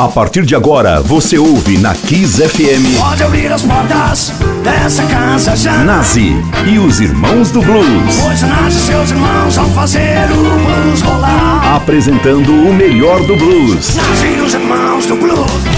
A partir de agora, você ouve na Kiss FM. Pode abrir as portas dessa casa já. Nazi e os Irmãos do Blues. Pois Nazi e seus irmãos vão fazer o blues rolar. Apresentando o melhor do blues. Nazi e os irmãos do blues.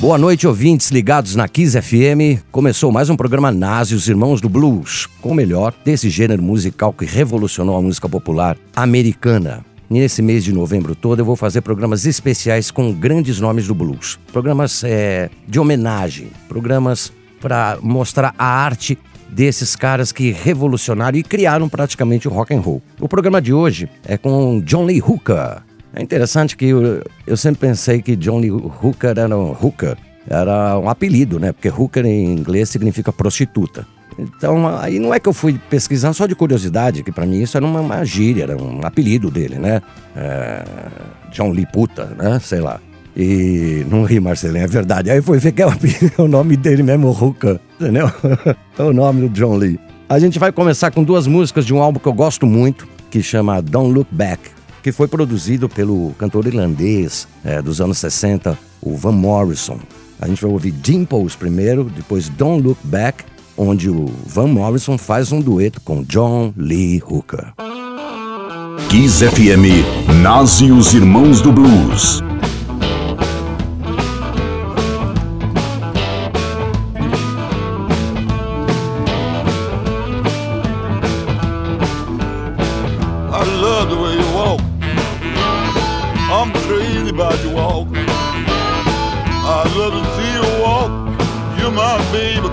Boa noite, ouvintes ligados na Kiss FM. Começou mais um programa Nazi, os Irmãos do Blues, com o melhor desse gênero musical que revolucionou a música popular americana. Nesse mês de novembro todo eu vou fazer programas especiais com grandes nomes do blues. Programas é, de homenagem, programas para mostrar a arte desses caras que revolucionaram e criaram praticamente o rock and roll. O programa de hoje é com John Lee Hooker, é interessante que eu, eu sempre pensei que John Lee Hooker era um hooker, era um apelido, né? Porque hooker em inglês significa prostituta. Então, aí não é que eu fui pesquisando só de curiosidade, que para mim isso era uma, uma gíria, era um apelido dele, né? É, John Lee Puta, né? Sei lá. E não ri, Marcelinho, é verdade. Aí foi ver que é o, nome dele mesmo, Hooker, entendeu? é o nome do John Lee. A gente vai começar com duas músicas de um álbum que eu gosto muito, que chama Don't Look Back que foi produzido pelo cantor irlandês é, dos anos 60, o Van Morrison. A gente vai ouvir Dimples primeiro, depois Don't Look Back, onde o Van Morrison faz um dueto com John Lee Hooker. Kiss FM, nasce os Irmãos do Blues.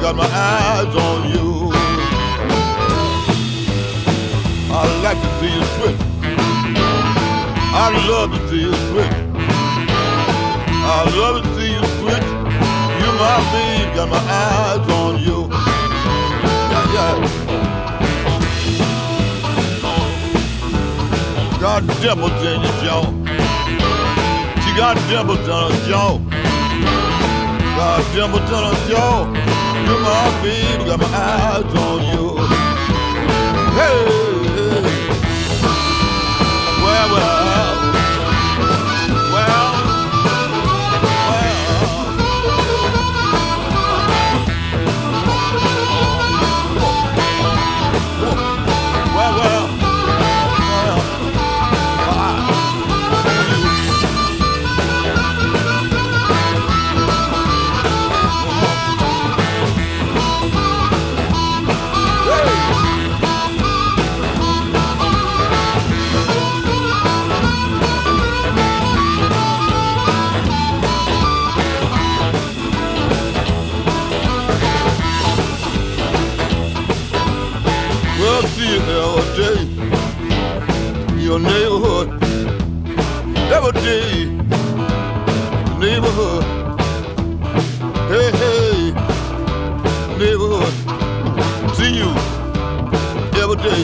Got my eyes on you. I like to see you switch. I love to see you switch. I love to see you switch. You my babe, got my eyes on you. Yeah, yeah. In your jaw. She got dimples on her jaw. Got dimples on her jaw. You're my baby, got my eyes on you. Hey, Every day, day. Your neighborhood, every day. Neighborhood, hey, hey. Neighborhood, see you every day.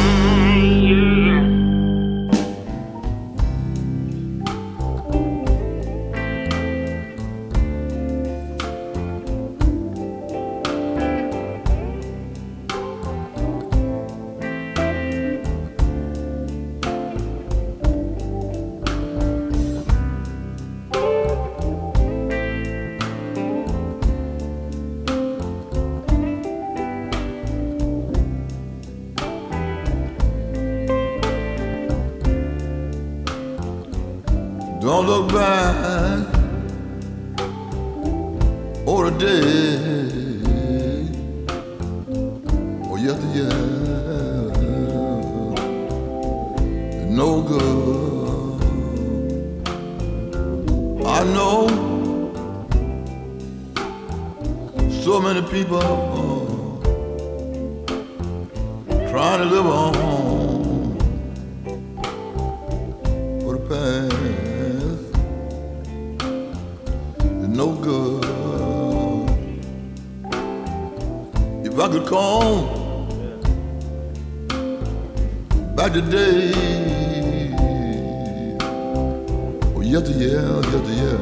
year to yeah, year to year.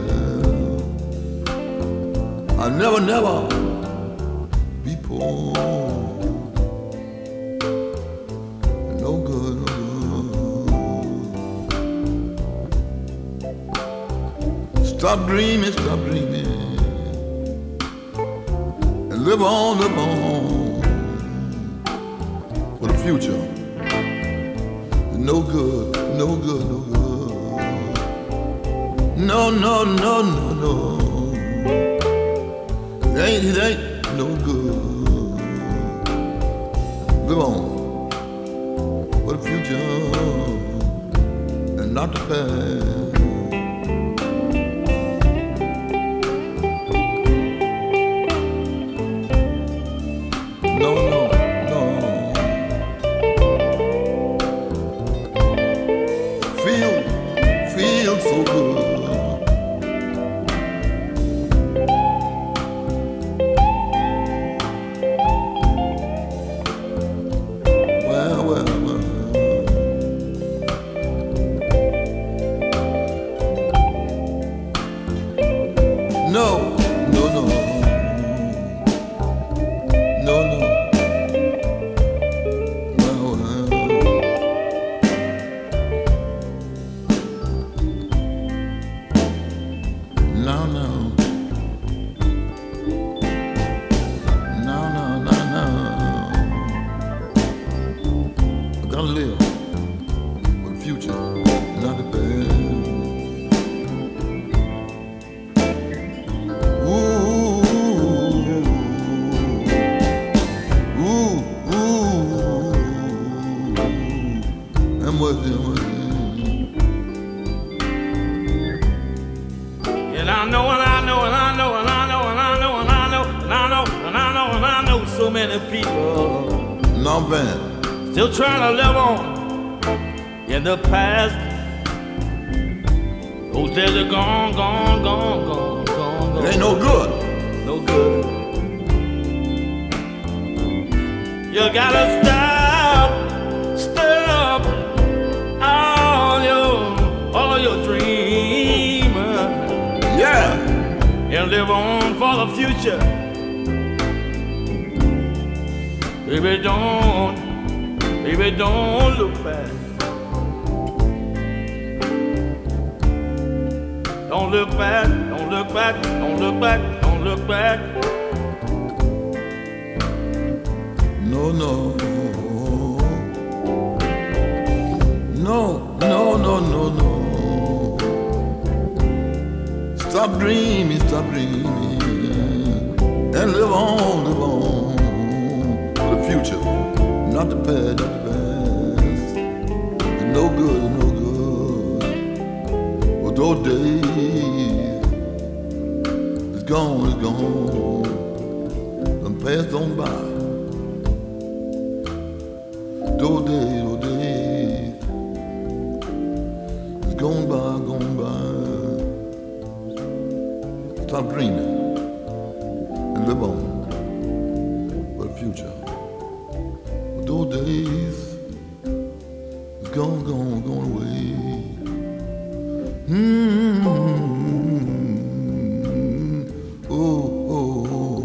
I'll never, never be poor. No good, no good. Stop dreaming, stop dreaming. And live on, live on. For the future. No good, no good, no good. No, no, no, no, no. It ain't, it ain't no good. Go on. What a future and not the past. future, not a the past. do day, do day. It's gone by, gone by. Stop dreaming and live on for the future. Those days is gone, gone, gone away. Mm-hmm. Oh, oh, oh,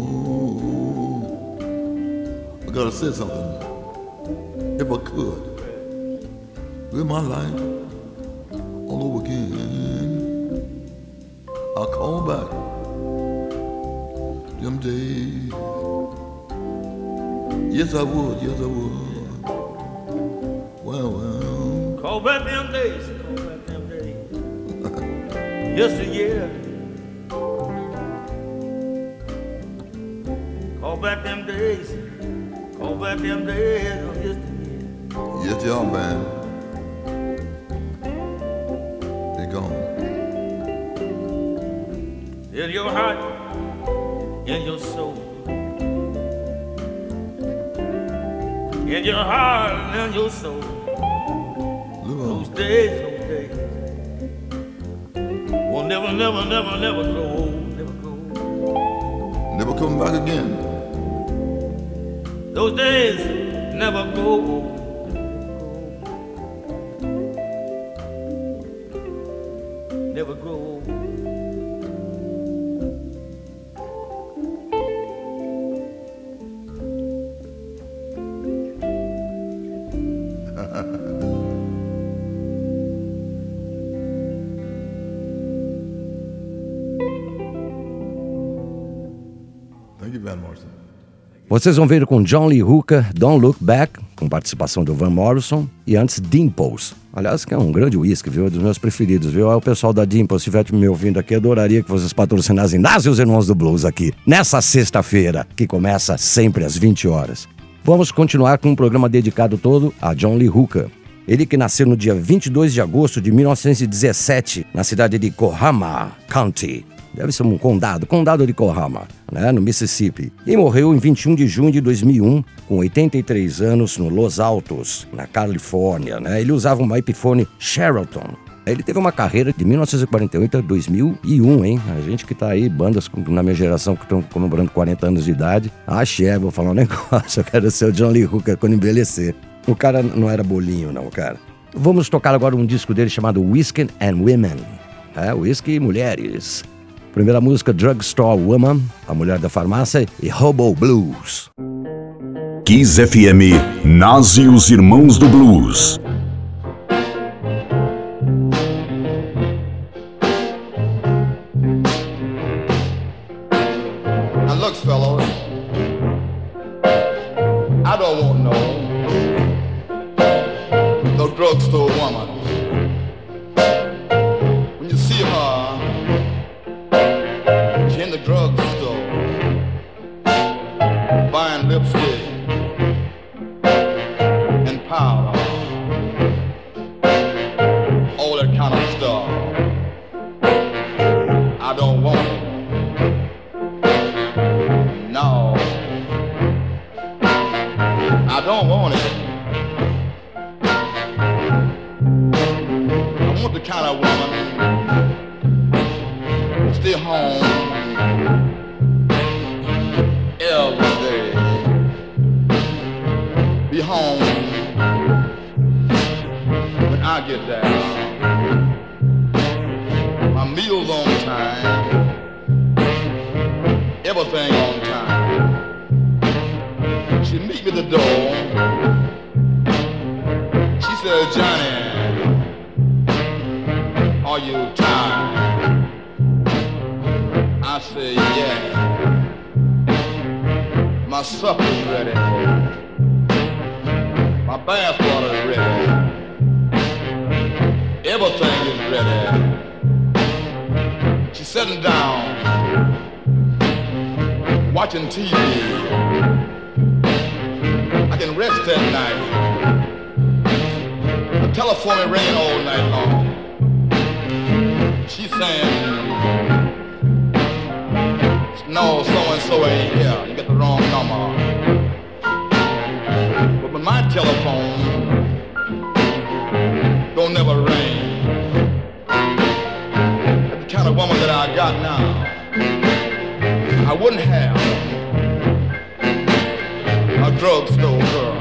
oh. I gotta say something. Your soul. Those days, those days. Will never, never, never, never Vocês vão ver com John Lee Hooker, Don't Look Back, com participação do Van Morrison, e antes Dimples. Aliás, que é um grande whisky, viu? É dos meus preferidos, viu? É o pessoal da Dimples, se estiver me ouvindo aqui, adoraria que vocês patrocinassem Nas e os Irmãos do Blues aqui, nessa sexta-feira, que começa sempre às 20 horas. Vamos continuar com um programa dedicado todo a John Lee Hooker. Ele que nasceu no dia 22 de agosto de 1917, na cidade de Coahoma County, deve ser um condado, condado de Coahoma, né, no Mississippi. E morreu em 21 de junho de 2001, com 83 anos, no Los Altos, na Califórnia. Né? Ele usava um iPhone Sheraton. Ele teve uma carreira de 1948 a 2001, hein? A gente que tá aí, bandas na minha geração que estão comemorando 40 anos de idade. Axé, vou falar um negócio, eu quero ser o John Lee Hooker quando envelhecer. O cara não era bolinho, não, cara. Vamos tocar agora um disco dele chamado Whiskey and Women. É, Whisky e Mulheres. Primeira música, Drugstore Woman, a mulher da farmácia, e Hobo Blues. Kiss FM, Nas e os Irmãos do Blues. Lipstick I wouldn't have a drugstore girl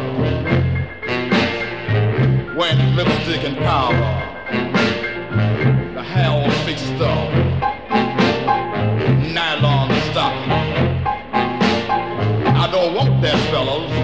wearing lipstick and powder, the hair all fixed up, nylon stocking. I don't want that, fellas.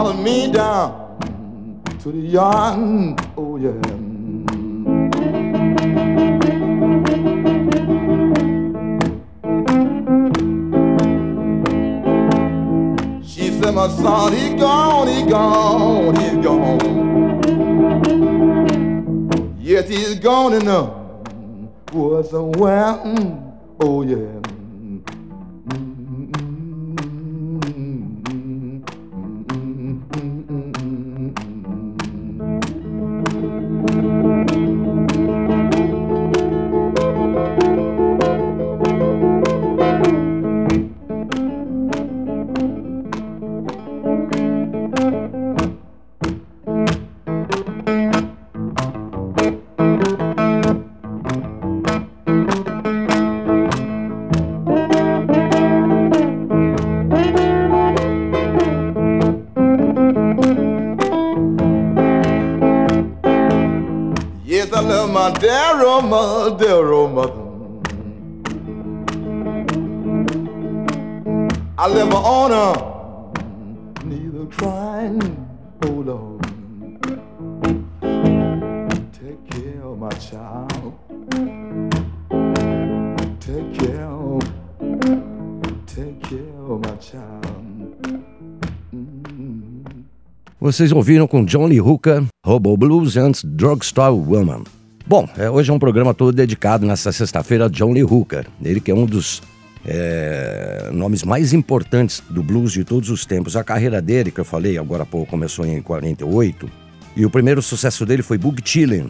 She followed me down to the yard, oh yeah. She said, my son, he gone, he gone, he's gone. Yes, he's gone enough. Was somewhere, oh yeah. Vocês ouviram com John Lee Hooker, Hobo Blues antes Drugstore Woman. Bom, é, hoje é um programa todo dedicado nessa sexta-feira a John Lee Hooker. Ele que é um dos é, nomes mais importantes do blues de todos os tempos. A carreira dele, que eu falei agora há pouco, começou em 48. E o primeiro sucesso dele foi Boog Chillin'.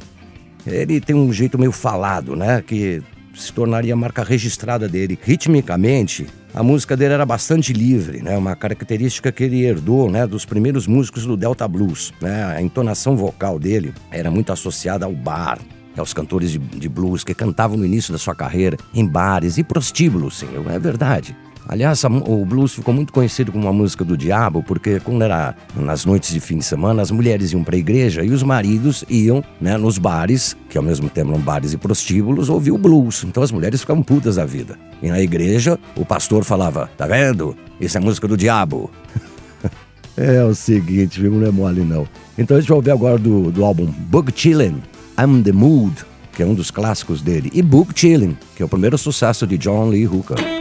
Ele tem um jeito meio falado, né? Que se tornaria a marca registrada dele. Ritmicamente, a música dele era bastante livre, né? Uma característica que ele herdou, né? Dos primeiros músicos do Delta Blues, né? A entonação vocal dele era muito associada ao bar, aos cantores de, de blues que cantavam no início da sua carreira em bares e prostíbulos, sim, é verdade. Aliás, a o blues ficou muito conhecido como uma música do diabo, porque quando era nas noites de fim de semana, as mulheres iam para a igreja e os maridos iam né, nos bares, que ao mesmo tempo eram bares e prostíbulos, ouvir o blues. Então as mulheres ficavam putas da vida. E na igreja, o pastor falava: Tá vendo? Isso é música do diabo. é o seguinte, viu? Não é mole não. Então a gente vai ouvir agora do, do álbum Book Chillin', I'm the Mood, que é um dos clássicos dele, e Book Chillin', que é o primeiro sucesso de John Lee Hooker.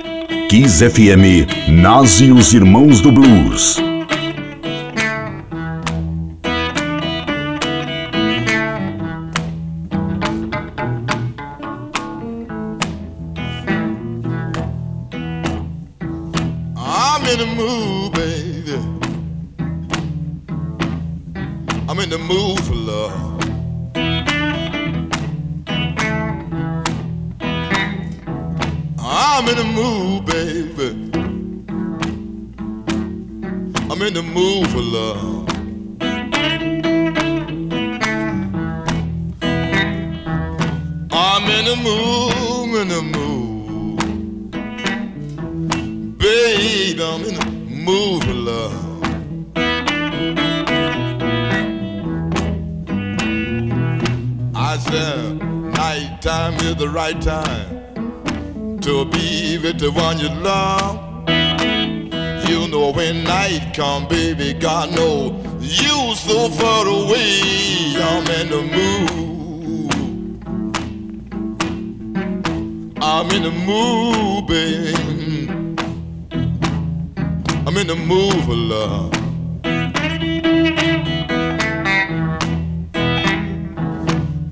Kiss FM, Nazi e os Irmãos do Blues. In the mood for love. I said, night time is the right time to be with the one you love. You know when night come, baby, God know you so far away. I'm in the mood. I'm in the mood, baby. I'm in the mood for love.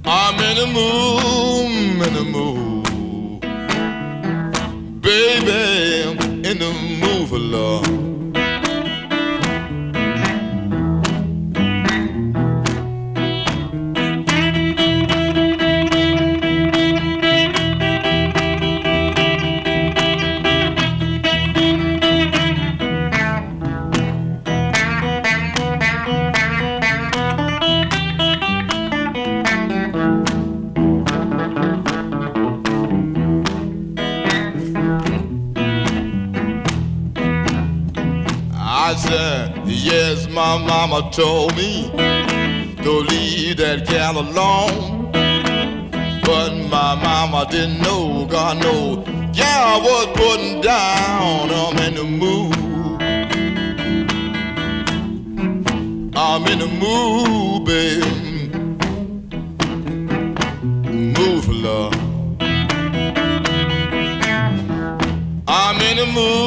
I'm in the mood, told me to leave that gal alone. But my mama didn't know, God know, gal was putting down. I'm in the mood. I'm in the mood, baby. Mood for love. I'm in the mood,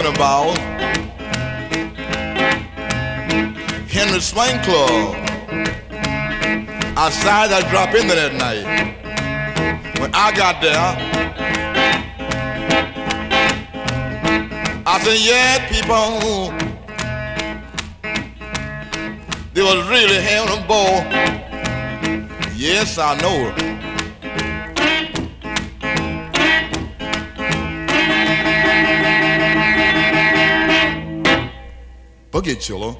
Talking about Henry Swain Club. I decided I'd drop in there that night. When I got there, I said, yeah, people, they was really having a ball. Yes, I know Boogie Chiller.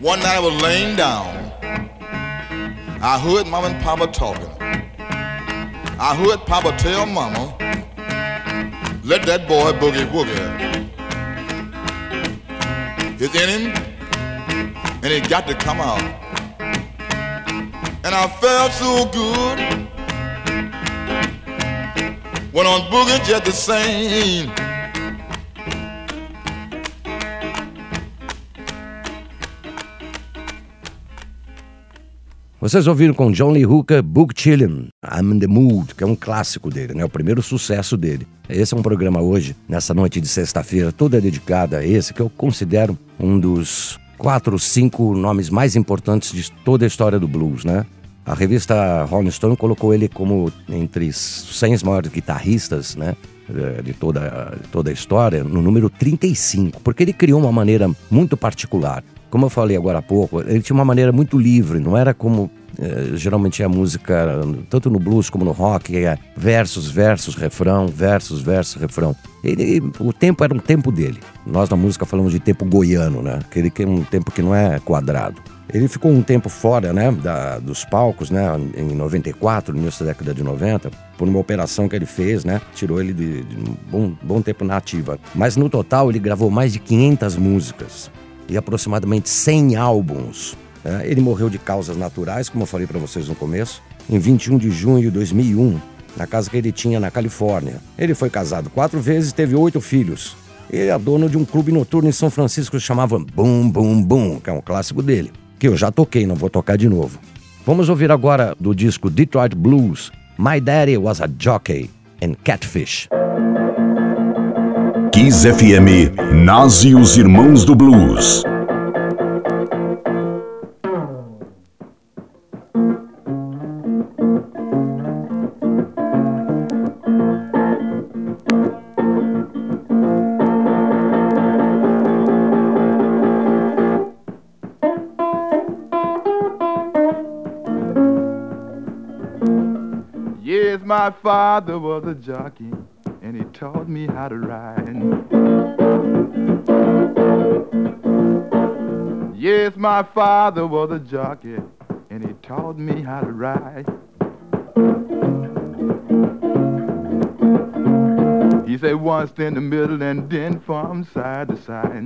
One night I was laying down. I heard mom and papa talking. I heard papa tell mama, let that boy boogie woogie. It's in him, and it got to come out. And I felt so good. Went on boogie just the same. Vocês ouviram com John Lee Hooker, Book Chillin', I'm in the Mood, que é um clássico dele, né? O primeiro sucesso dele. Esse é um programa hoje, nessa noite de sexta-feira, toda dedicada a esse, que eu considero um dos quatro, cinco nomes mais importantes de toda a história do blues, né? A revista Rolling Stone colocou ele como entre os 100 maiores guitarristas, né? De toda, de toda a história, no número 35, porque ele criou uma maneira muito particular Como eu falei agora há pouco, ele tinha uma maneira muito livre, não era como eh, geralmente a música, tanto no blues como no rock, é versos, versos, refrão, versos, versos, refrão. Ele, o tempo era um tempo dele. Nós na música falamos de tempo goiano, né? Aquele que é um tempo que não é quadrado. Ele ficou um tempo fora, né, da, dos palcos, né, em 94, no início da década de 90, por uma operação que ele fez, né, tirou ele de, de um bom, bom tempo na ativa. Mas no total ele gravou mais de 500 músicas e aproximadamente 100 álbuns. né. Ele morreu de causas naturais, como eu falei para vocês no começo, em 21 de junho de 2001, na casa que ele tinha na Califórnia. Ele foi casado quatro vezes e teve oito filhos. Ele é dono de um clube noturno em São Francisco que chamava Boom Boom Boom, que é um clássico dele, que eu já toquei, não vou tocar de novo. Vamos ouvir agora do disco Detroit Blues, My Daddy Was a Jockey and Catfish. Kiss FM, Nazi e os Irmãos do Blues. Yes, my father was a jockey, and he taught me how to ride. Yes, my father was a jockey, and he taught me how to ride. He said once in the middle and then from side to side.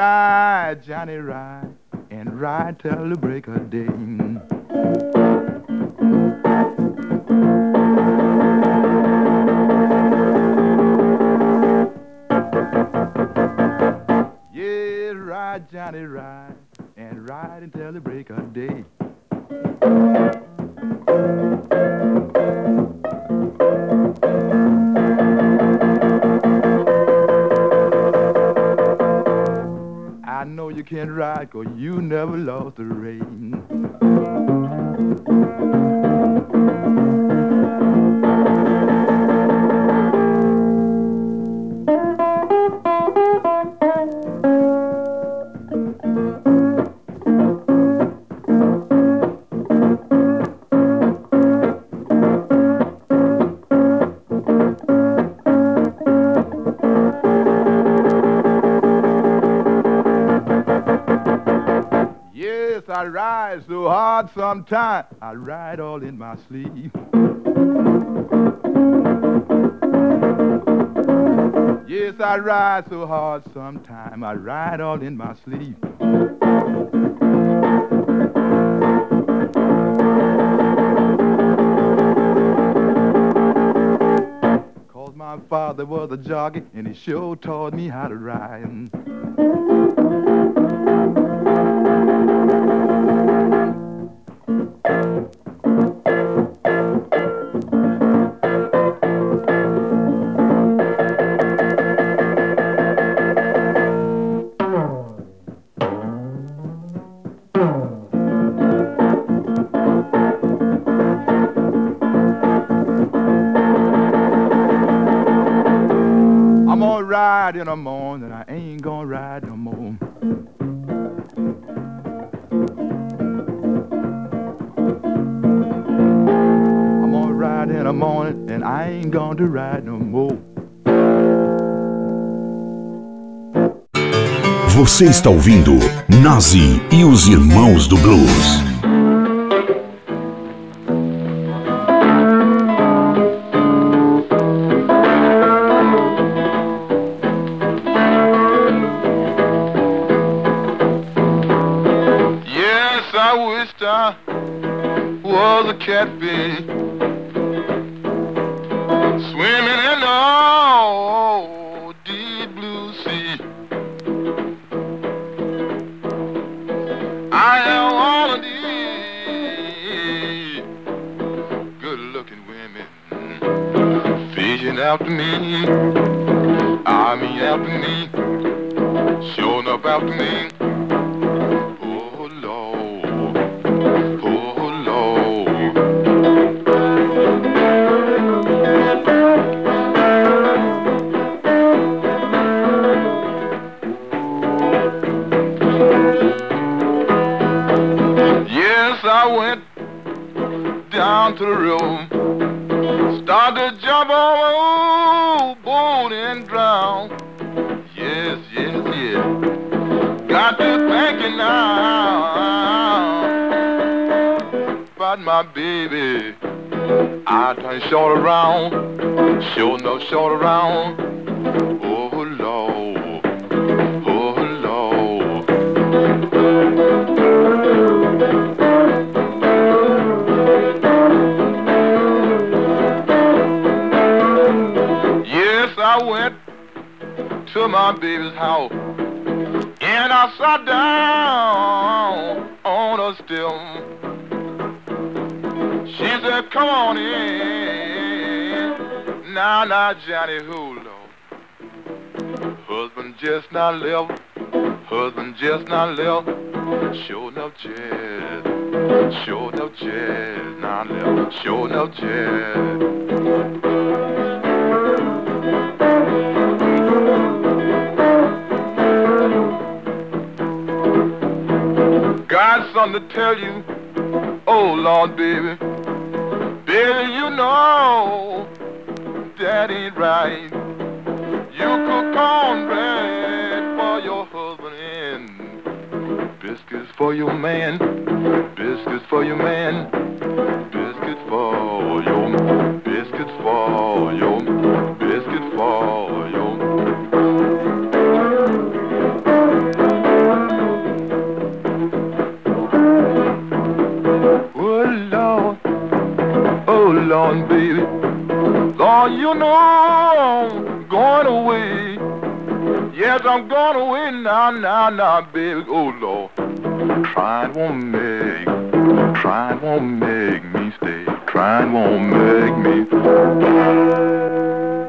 Ride, Johnny, ride, and ride till the break of day. Yeah, ride, Johnny, ride, and ride until the break of day. Cause you never lost the rain. Sometime. I ride all in my sleep. Yes, I ride so hard sometime. I ride all in my sleep. Cause my father was a jockey and he sure taught me how to ride. In the morning, I ain't gonna ride no more. I'm gonna ride in the morning, and I ain't gonna ride no more. Você está ouvindo Nazi e os Irmãos do Blues. Was a I went down to the river, started to jump on my old boat and drown. Yes, yes, yes. Got to thinking now about my baby. I turn short around, sure no short around. To my baby's house and I sat down on a stem. She said, come on in. Now, now, Johnny Hulo. Husband just not left. Husband just not left. Sure enough, jazz. Sure enough, jazz. Not left. Sure enough, jazz. Got something to tell you. Oh, Lord, baby. Baby, you know that ain't right. You cook cornbread for your husband and biscuits for your man. Biscuits for your man. Biscuits for your biscuits for your biscuits for your you know I'm going away. Yes, I'm going away now, now, now, baby. Oh Lord, trying won't make, trying won't make me stay. Trying won't make me.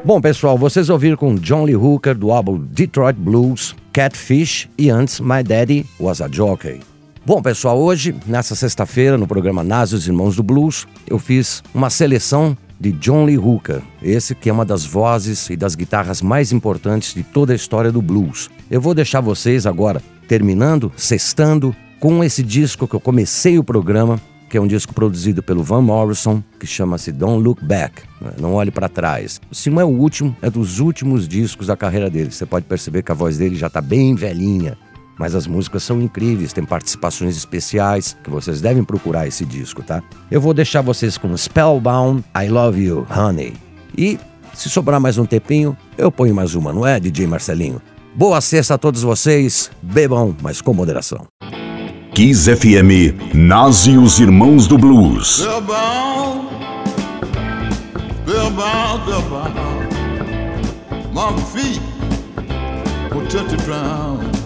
Bom, pessoal, vocês ouviram com John Lee Hooker do álbum Detroit Blues, Catfish e antes My Daddy Was a Jockey. Bom, pessoal, hoje, nessa sexta-feira, no programa Nas os Irmãos do Blues, eu fiz uma seleção de John Lee Hooker, esse que é uma das vozes e das guitarras mais importantes de toda a história do blues. Eu vou deixar vocês agora terminando, sextando, com esse disco que eu comecei o programa, que é um disco produzido pelo Van Morrison, que chama-se Don't Look Back, né? não olhe para trás. Se não é o último, é dos últimos discos da carreira dele. Você pode perceber que a voz dele já está bem velhinha, mas as músicas são incríveis, tem participações especiais que vocês devem procurar esse disco, tá? Eu vou deixar vocês com Spellbound, I Love You, Honey. E se sobrar mais um tempinho, eu ponho mais uma, não é, DJ Marcelinho? Boa sexta a todos vocês, bebam, mas com moderação. Kiss FM, Nazi os Irmãos do Blues. My feet will touch the ground.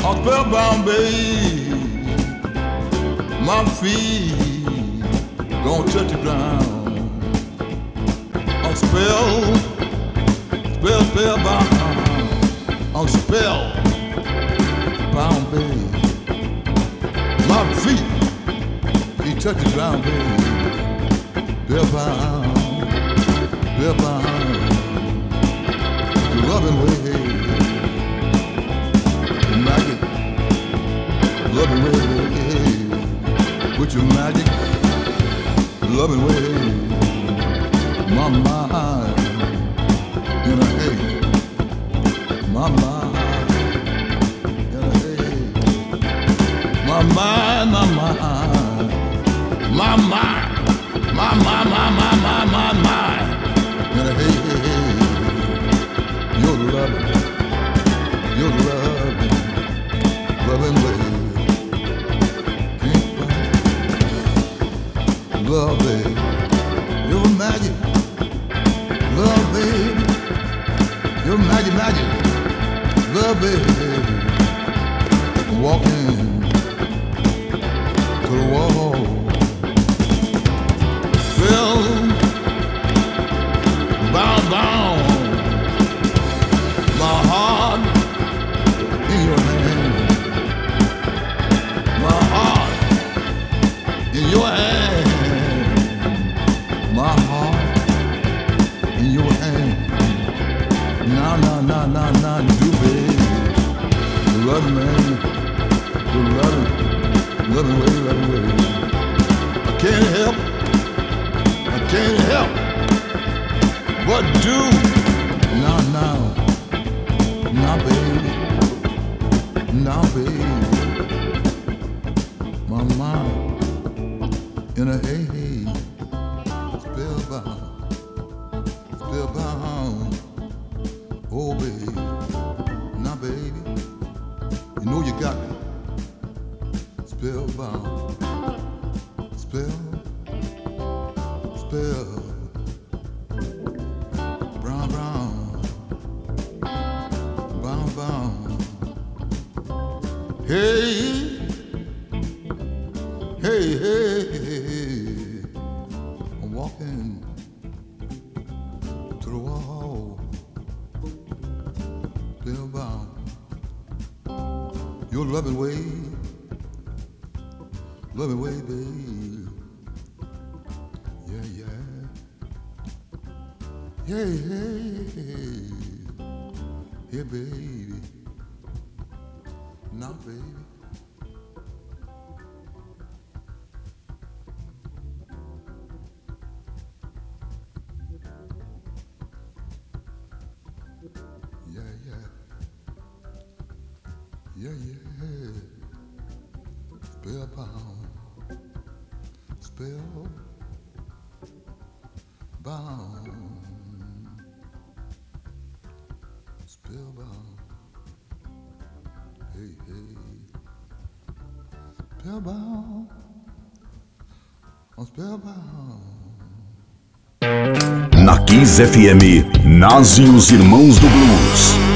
Spellbound, babe. My feet gonna touch the ground. I'm spell, spell, spellbound. I'm spellbound, babe. My feet, he touch the ground, babe. Spellbound, spellbound. The loving way. Loving way. With your magic, loving way. My mind, in a haze. My mind, in a haze. My mind, my mind, my mind, my mind, my mind, my mind, mind. In a hey. You're the loving, you're baby. Walking Kiss FM, nasce os Irmãos do Blues.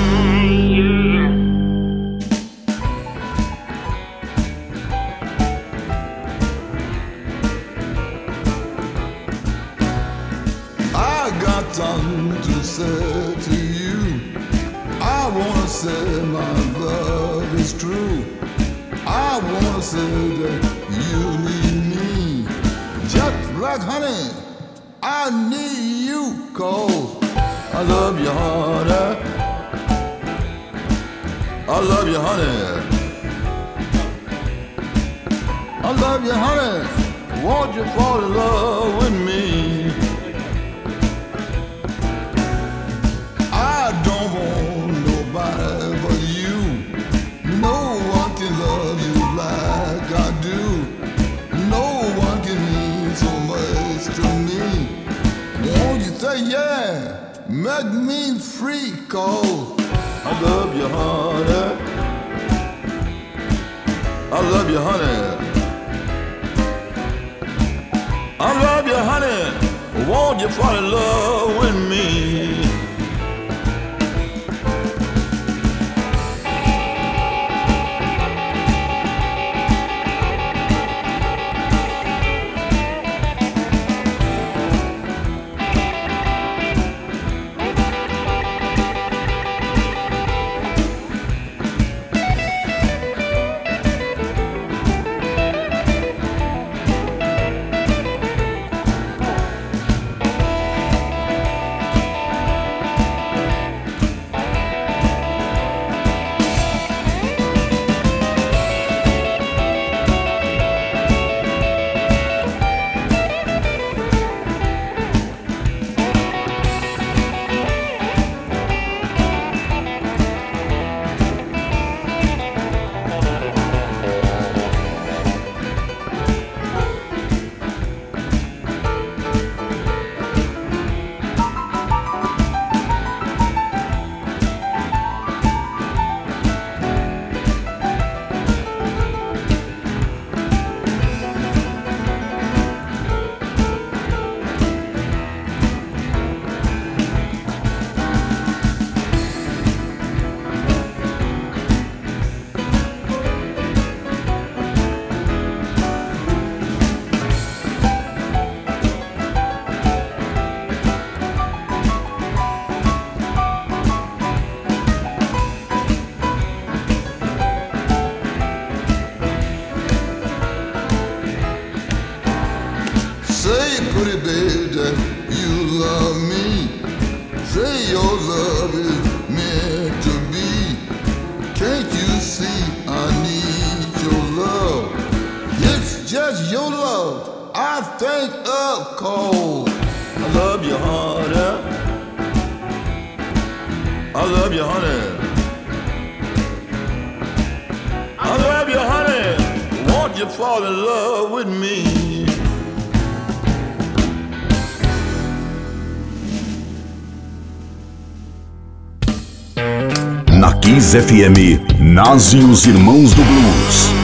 Kiss FM, nasce os Irmãos do Blues.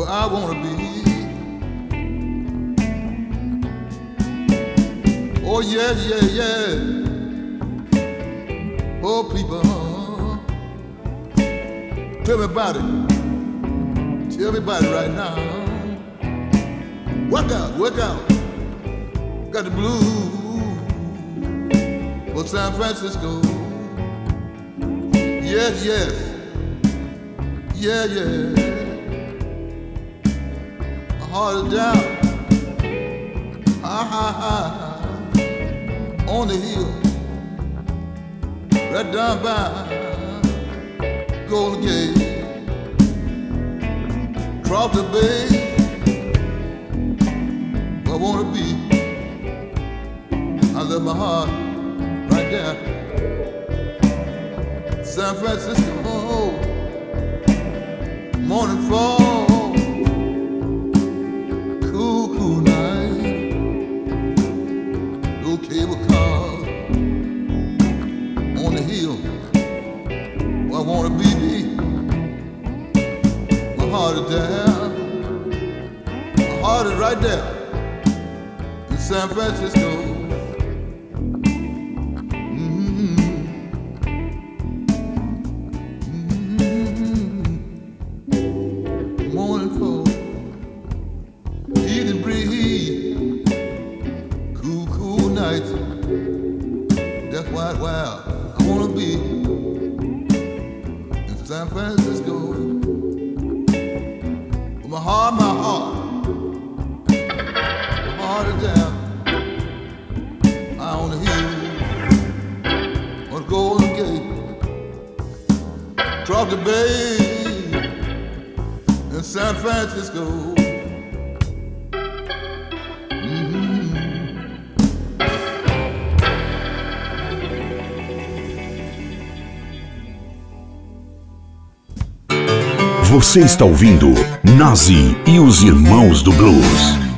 Where I wanna be. Oh yeah, yeah, yeah. Oh people. Tell it. Tell me about it right now. Work out, work out. Got the blues for San Francisco. Yes, yes. Yeah, yeah. Heart down. Ha ha ha. On the hill. Right down by Golden Gate, cross the bay. I wanna be. I love my heart right there. San Francisco, morning fall, there in San Francisco. Mhm. Mhm. Morning cool, cool night. That's why, why I wanna be in San Francisco. My heart, the bay in San Francisco. Você está ouvindo Nazi e os Irmãos do Blues.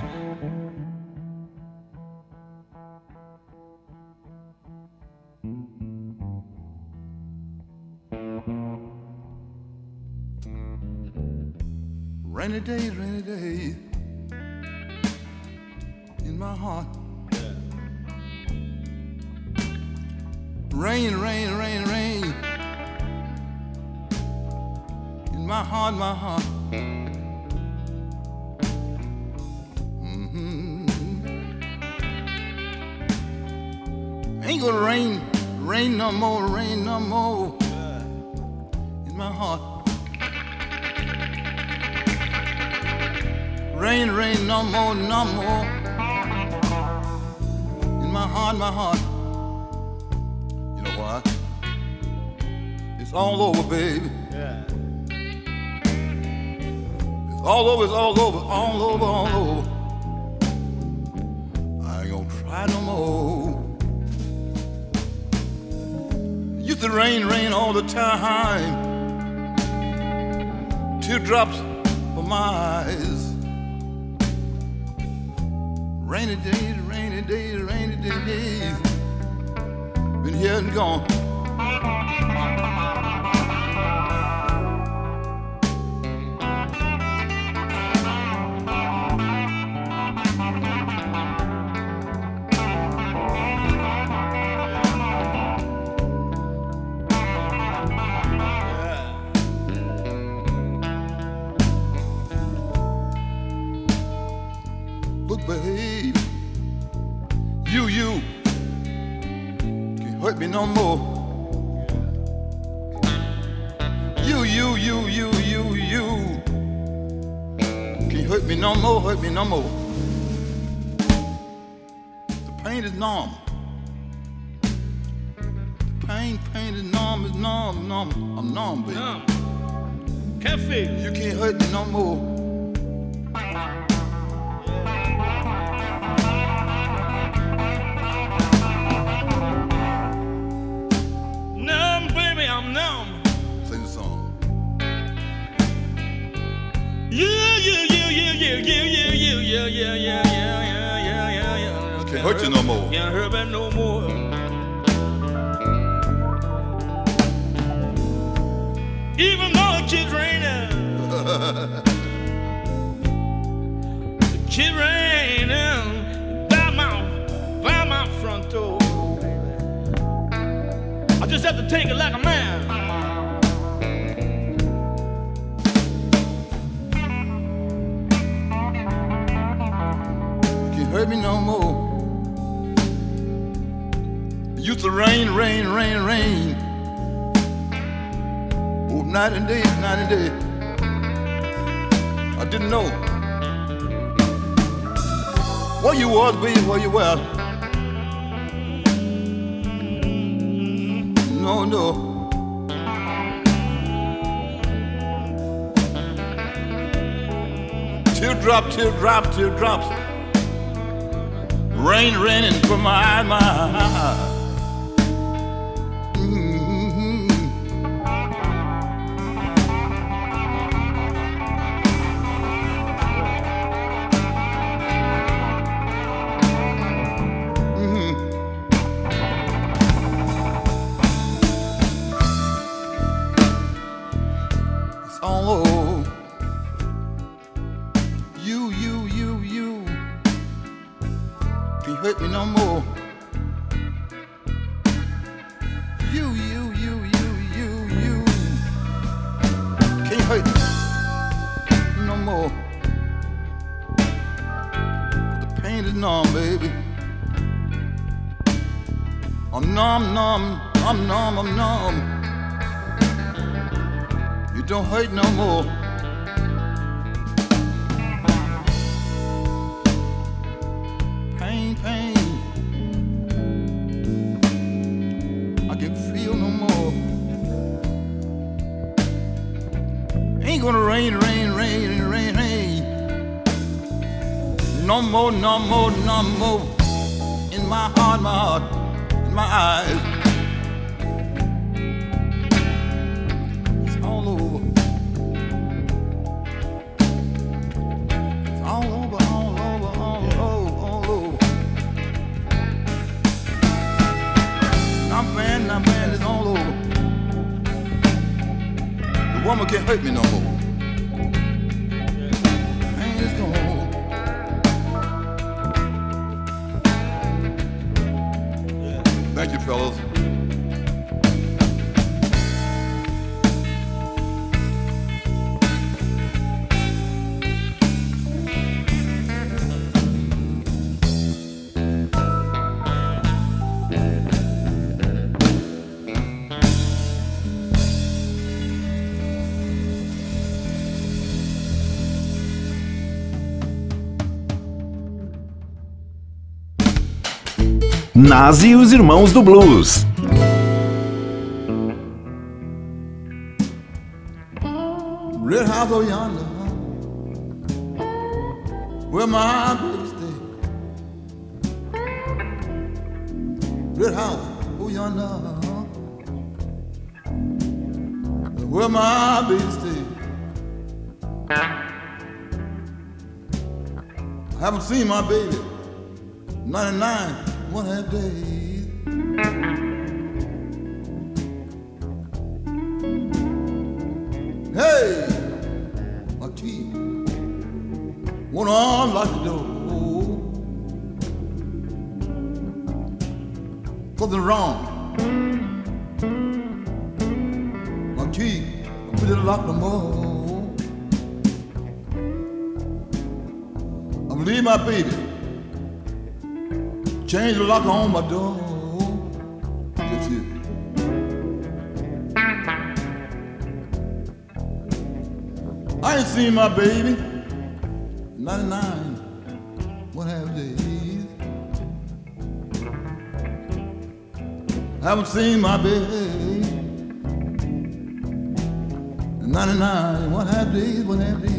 Rain, rain all the time. Teardrops for my eyes. Rainy days, rainy days, rainy days. Been here and gone. No more. You, you, you, you, you, you can't hurt me no more, hurt me no more. The pain is numb. The pain, pain is numb, is numb, numb. I'm numb, baby. Numb. Can't feel. You can't hurt me no more. Just have to take it like a man. Can't hurt me no more. It used to rain, rain, rain, rain. Oh, night and day, night and day. I didn't know where you was, baby, where you were. No, no. Teardrop, teardrop, teardrops. Rain raining from my my Mhm. I'm numb, I'm numb. You don't hurt no more. pain, pain. I can feel no more. Ain't gonna rain, rain, rain, rain, rain. No more, no more, no more. In my heart, my heart, in my eyes. fucking hurt me no more. Nazi e os Irmãos do Blues. Red house over yonder, where my baby stay. Red house over yonder, where my baby stay. I haven't seen my baby 99 one half days. Hey, my key. One arm like the door. Something wrong. My key, I put it lock no more. I'm leave my baby. Change the lock on my door. That's it. I ain't seen my baby 99 What have days. Haven't seen my baby 99 What have days, one half days.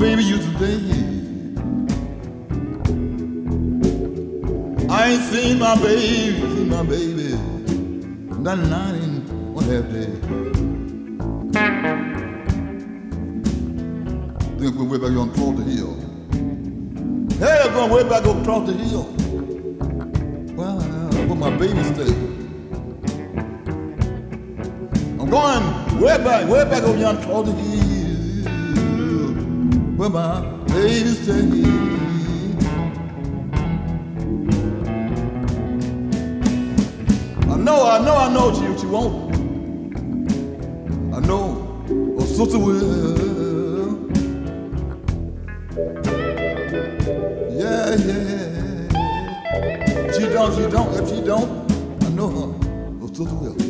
Baby used to stay. I ain't seen my baby, seen my baby. Not nine one half day. Think we're way back on across the hill. Hey, I'm going way back across the hill. Well, where my baby stay. I'm going way back, way back over yonder across the hill. Where my baby stay. I know, I know, I know she, she won't. I know, oh, sister will. Yeah, yeah. She don't, she don't. If she don't, I know her. Oh, sister will.